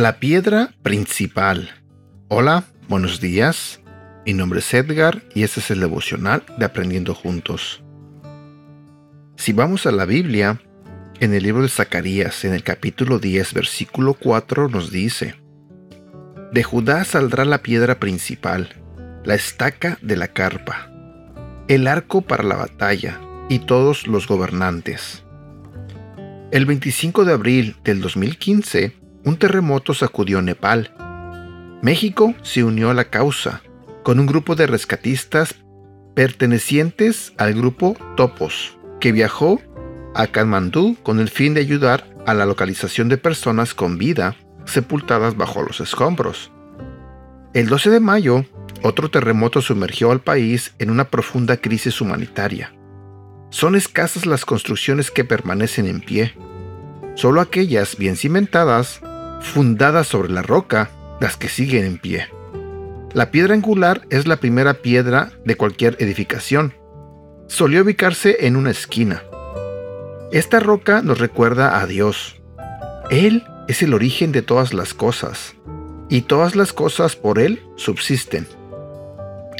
La piedra principal. Hola, buenos días. Mi nombre es Edgar y este es el devocional de Aprendiendo Juntos. Si vamos a la Biblia, en el libro de Zacarías, en el capítulo 10, versículo 4, nos dice, De Judá saldrá la piedra principal, la estaca de la carpa, el arco para la batalla y todos los gobernantes. El 25 de abril del 2015, un terremoto sacudió Nepal. México se unió a la causa con un grupo de rescatistas pertenecientes al grupo Topos, que viajó a Kathmandú con el fin de ayudar a la localización de personas con vida sepultadas bajo los escombros. El 12 de mayo, otro terremoto sumergió al país en una profunda crisis humanitaria. Son escasas las construcciones que permanecen en pie. Solo aquellas bien cimentadas fundadas sobre la roca, las que siguen en pie. La piedra angular es la primera piedra de cualquier edificación. Solía ubicarse en una esquina. Esta roca nos recuerda a Dios. Él es el origen de todas las cosas, y todas las cosas por Él subsisten.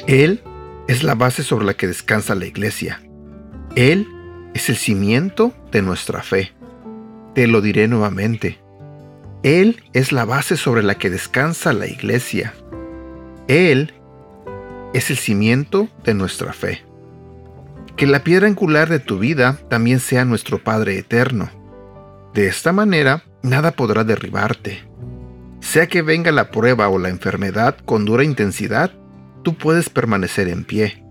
Él es la base sobre la que descansa la iglesia. Él es el cimiento de nuestra fe. Te lo diré nuevamente. Él es la base sobre la que descansa la iglesia. Él es el cimiento de nuestra fe. Que la piedra angular de tu vida también sea nuestro Padre eterno. De esta manera, nada podrá derribarte. Sea que venga la prueba o la enfermedad con dura intensidad, tú puedes permanecer en pie.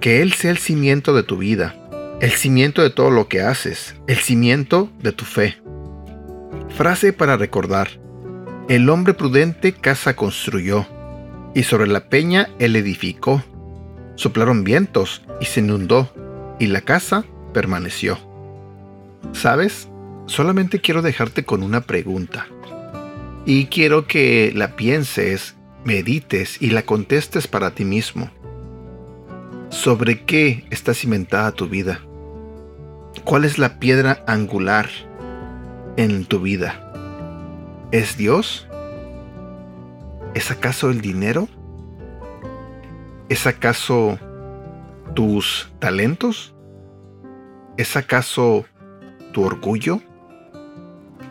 Que Él sea el cimiento de tu vida, el cimiento de todo lo que haces, el cimiento de tu fe. Frase para recordar. El hombre prudente casa construyó, y sobre la peña él edificó. Soplaron vientos y se inundó, y la casa permaneció. ¿Sabes? Solamente quiero dejarte con una pregunta. Y quiero que la pienses, medites y la contestes para ti mismo. ¿Sobre qué está cimentada tu vida? ¿Cuál es la piedra angular? en tu vida? ¿Es Dios? ¿Es acaso el dinero? ¿Es acaso tus talentos? ¿Es acaso tu orgullo?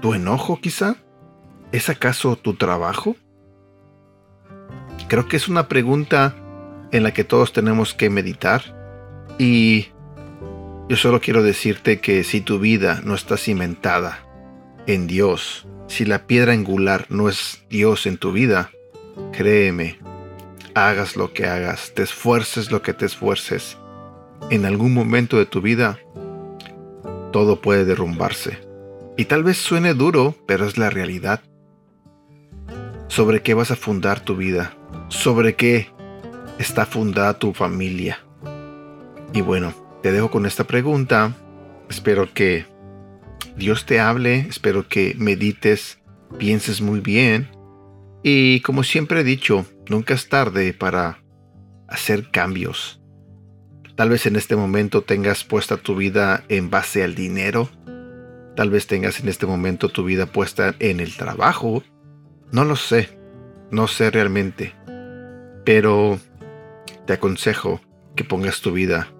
¿Tu enojo quizá? ¿Es acaso tu trabajo? Creo que es una pregunta en la que todos tenemos que meditar y yo solo quiero decirte que si tu vida no está cimentada en Dios, si la piedra angular no es Dios en tu vida, créeme, hagas lo que hagas, te esfuerces lo que te esfuerces, en algún momento de tu vida, todo puede derrumbarse. Y tal vez suene duro, pero es la realidad. ¿Sobre qué vas a fundar tu vida? ¿Sobre qué está fundada tu familia? Y bueno, te dejo con esta pregunta. Espero que Dios te hable, espero que medites, pienses muy bien y como siempre he dicho, nunca es tarde para hacer cambios. Tal vez en este momento tengas puesta tu vida en base al dinero, tal vez tengas en este momento tu vida puesta en el trabajo, no lo sé, no sé realmente, pero te aconsejo que pongas tu vida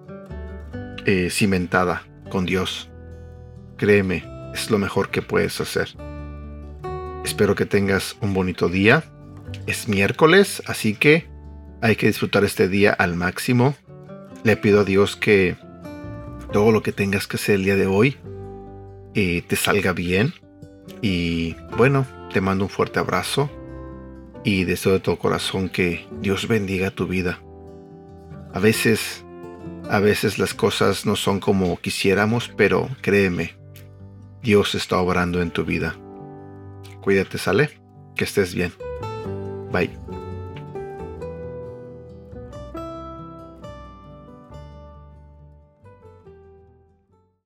eh, cimentada con Dios. Créeme, es lo mejor que puedes hacer. Espero que tengas un bonito día. Es miércoles, así que hay que disfrutar este día al máximo. Le pido a Dios que todo lo que tengas que hacer el día de hoy eh, te salga bien. Y bueno, te mando un fuerte abrazo y deseo de todo corazón que Dios bendiga tu vida. A veces, a veces las cosas no son como quisiéramos, pero créeme, Dios está obrando en tu vida. Cuídate, sale. Que estés bien. Bye.